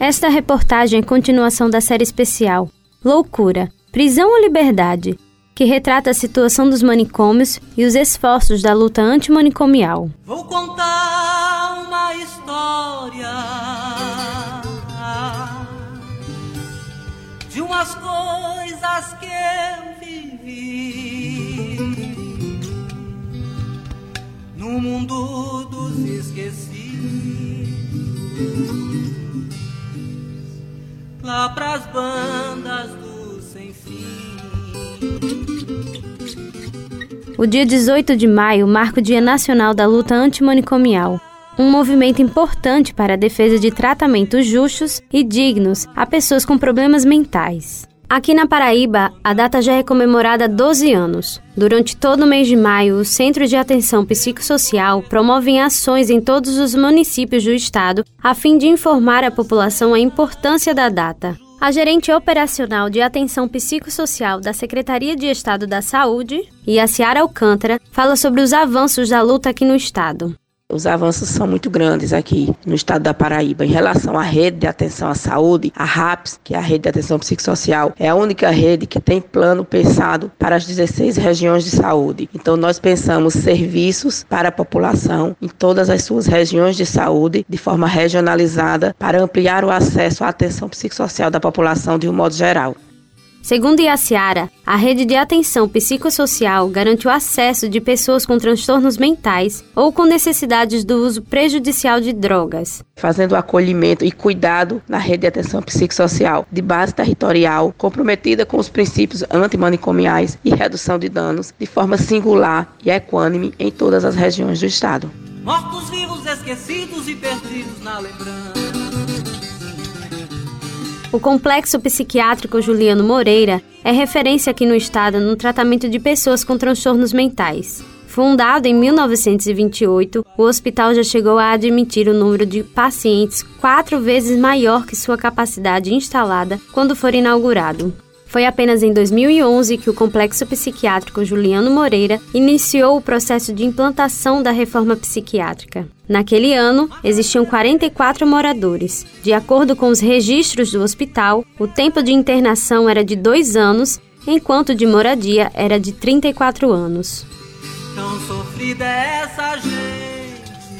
Esta reportagem é continuação da série especial Loucura, Prisão ou Liberdade, que retrata a situação dos manicômios e os esforços da luta antimanicomial. Vou contar uma história de umas coisas que eu vivi no mundo dos esquecidos. Lá pras bandas do sem fim. O dia 18 de maio marca o Dia Nacional da Luta Antimanicomial, um movimento importante para a defesa de tratamentos justos e dignos a pessoas com problemas mentais. Aqui na Paraíba, a data já é comemorada há 12 anos. Durante todo o mês de maio, os Centros de Atenção Psicossocial promovem ações em todos os municípios do estado a fim de informar a população a importância da data. A gerente operacional de atenção psicossocial da Secretaria de Estado da Saúde, Ciara Alcântara, fala sobre os avanços da luta aqui no estado. Os avanços são muito grandes aqui no estado da Paraíba. Em relação à rede de atenção à saúde, a RAPS, que é a rede de atenção psicossocial, é a única rede que tem plano pensado para as 16 regiões de saúde. Então, nós pensamos serviços para a população em todas as suas regiões de saúde, de forma regionalizada, para ampliar o acesso à atenção psicossocial da população de um modo geral. Segundo Iaciara, a rede de atenção psicossocial garante o acesso de pessoas com transtornos mentais ou com necessidades do uso prejudicial de drogas. Fazendo acolhimento e cuidado na rede de atenção psicossocial de base territorial, comprometida com os princípios antimanicomiais e redução de danos, de forma singular e equânime em todas as regiões do Estado. Mortos vivos esquecidos e perdidos na lembrança. O Complexo Psiquiátrico Juliano Moreira é referência aqui no estado no tratamento de pessoas com transtornos mentais. Fundado em 1928, o hospital já chegou a admitir o número de pacientes quatro vezes maior que sua capacidade instalada quando for inaugurado. Foi apenas em 2011 que o Complexo Psiquiátrico Juliano Moreira iniciou o processo de implantação da reforma psiquiátrica. Naquele ano, existiam 44 moradores. De acordo com os registros do hospital, o tempo de internação era de dois anos, enquanto de moradia era de 34 anos. É.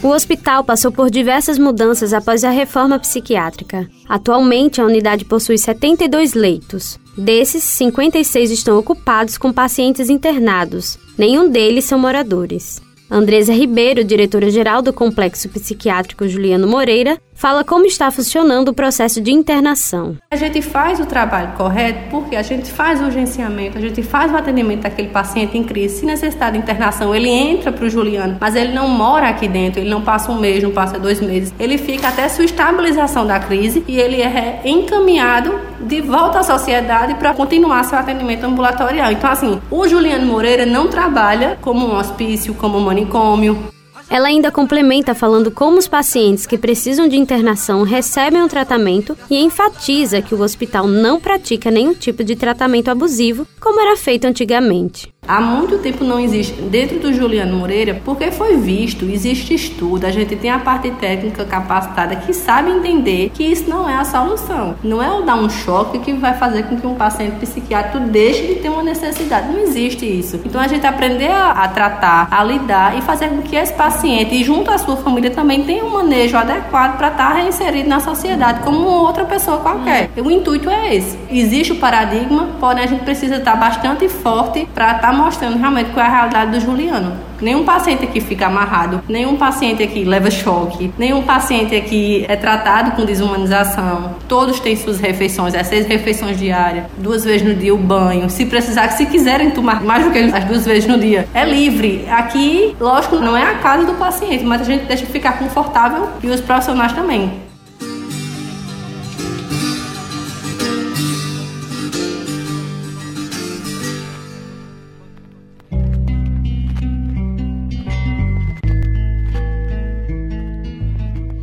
O hospital passou por diversas mudanças após a reforma psiquiátrica. Atualmente, a unidade possui 72 leitos. Desses, 56 estão ocupados com pacientes internados. Nenhum deles são moradores. Andresa Ribeiro, diretora-geral do Complexo Psiquiátrico Juliano Moreira, fala como está funcionando o processo de internação. A gente faz o trabalho correto porque a gente faz o urgenciamento, a gente faz o atendimento daquele paciente em crise. Se necessitar de internação, ele entra para o Juliano, mas ele não mora aqui dentro, ele não passa um mês, não passa dois meses. Ele fica até sua estabilização da crise e ele é encaminhado de volta à sociedade para continuar seu atendimento ambulatorial. Então, assim, o Juliano Moreira não trabalha como um hospício, como um manicômio. Ela ainda complementa falando como os pacientes que precisam de internação recebem o um tratamento e enfatiza que o hospital não pratica nenhum tipo de tratamento abusivo, como era feito antigamente há muito tempo não existe dentro do Juliano Moreira, porque foi visto, existe estudo, a gente tem a parte técnica capacitada que sabe entender que isso não é a solução. Não é o dar um choque que vai fazer com que um paciente psiquiátrico deixe de ter uma necessidade. Não existe isso. Então a gente aprender a, a tratar, a lidar e fazer com que esse paciente e junto à sua família também tenha um manejo adequado para estar tá reinserido na sociedade como outra pessoa qualquer. O intuito é esse. Existe o paradigma, porém a gente precisa estar bastante forte para estar tá mostrando realmente qual é a realidade do Juliano. Nenhum paciente aqui fica amarrado, nenhum paciente aqui leva choque, nenhum paciente aqui é tratado com desumanização. Todos têm suas refeições, é seis refeições diárias, duas vezes no dia o banho. Se precisar, se quiserem tomar mais do que as duas vezes no dia, é livre. Aqui, lógico, não é a casa do paciente, mas a gente deixa ficar confortável e os profissionais também.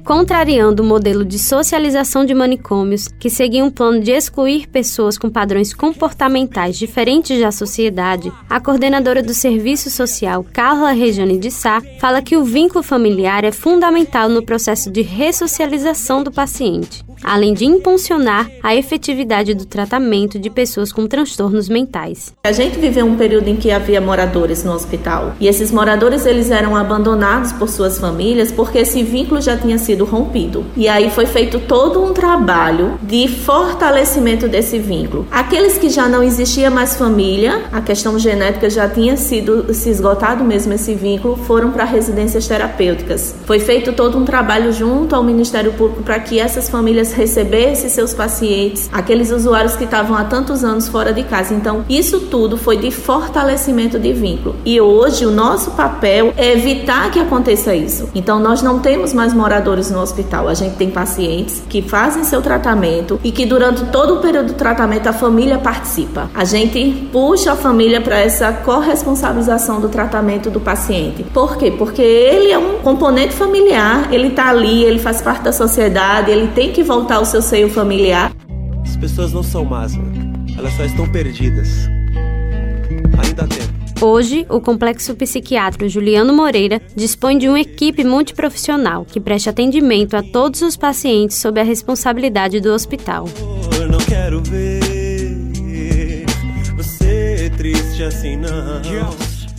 Contrariando o modelo de socialização de manicômios que seguia um plano de excluir pessoas com padrões comportamentais diferentes da sociedade, a coordenadora do Serviço Social, Carla Regiane de Sá, fala que o vínculo familiar é fundamental no processo de ressocialização do paciente. além de impulsionar a efetividade do tratamento de pessoas com transtornos mentais. A gente viveu um período em que havia moradores no hospital e esses moradores eles eram abandonados por suas famílias porque esse vínculo já tinha sido rompido. E aí foi feito todo um trabalho de fortalecimento desse vínculo. Aqueles que já não existia mais família, a questão genética já tinha sido se esgotado mesmo esse vínculo, foram para residências terapêuticas. Foi feito todo um trabalho junto ao Ministério Público para que essas famílias recebessem seus pacientes, aqueles usuários que estavam há tantos anos fora de casa. Então, isso tudo foi de fortalecimento de vínculo. E hoje o nosso papel é evitar que aconteça isso. Então, nós não temos mais moradores no hospital, a gente tem pacientes que fazem seu tratamento e que durante todo o período do tratamento a família participa. A gente puxa a família para essa corresponsabilização do tratamento do paciente. Por quê? Porque ele é um componente familiar, ele está ali, ele faz parte da sociedade, ele tem que voltar ao seu seio familiar. As pessoas não são más, elas só estão perdidas. Ainda há tempo. Hoje, o Complexo Psiquiátrico Juliano Moreira dispõe de uma equipe multiprofissional que presta atendimento a todos os pacientes sob a responsabilidade do hospital. Não quero ver você triste assim, não.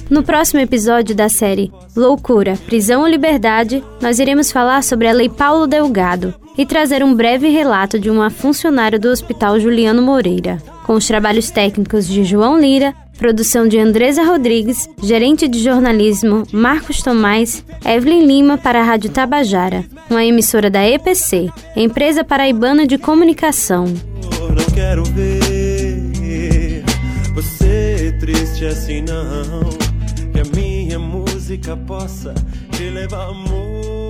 No próximo episódio da série Loucura, Prisão ou Liberdade, nós iremos falar sobre a Lei Paulo Delgado e trazer um breve relato de uma funcionária do Hospital Juliano Moreira, com os trabalhos técnicos de João Lira, produção de Andresa Rodrigues, gerente de jornalismo Marcos Tomás, Evelyn Lima para a Rádio Tabajara, uma emissora da EPC, Empresa Paraibana de Comunicação. Não quero ver você triste assim, não. Que a minha música possa te levar muito.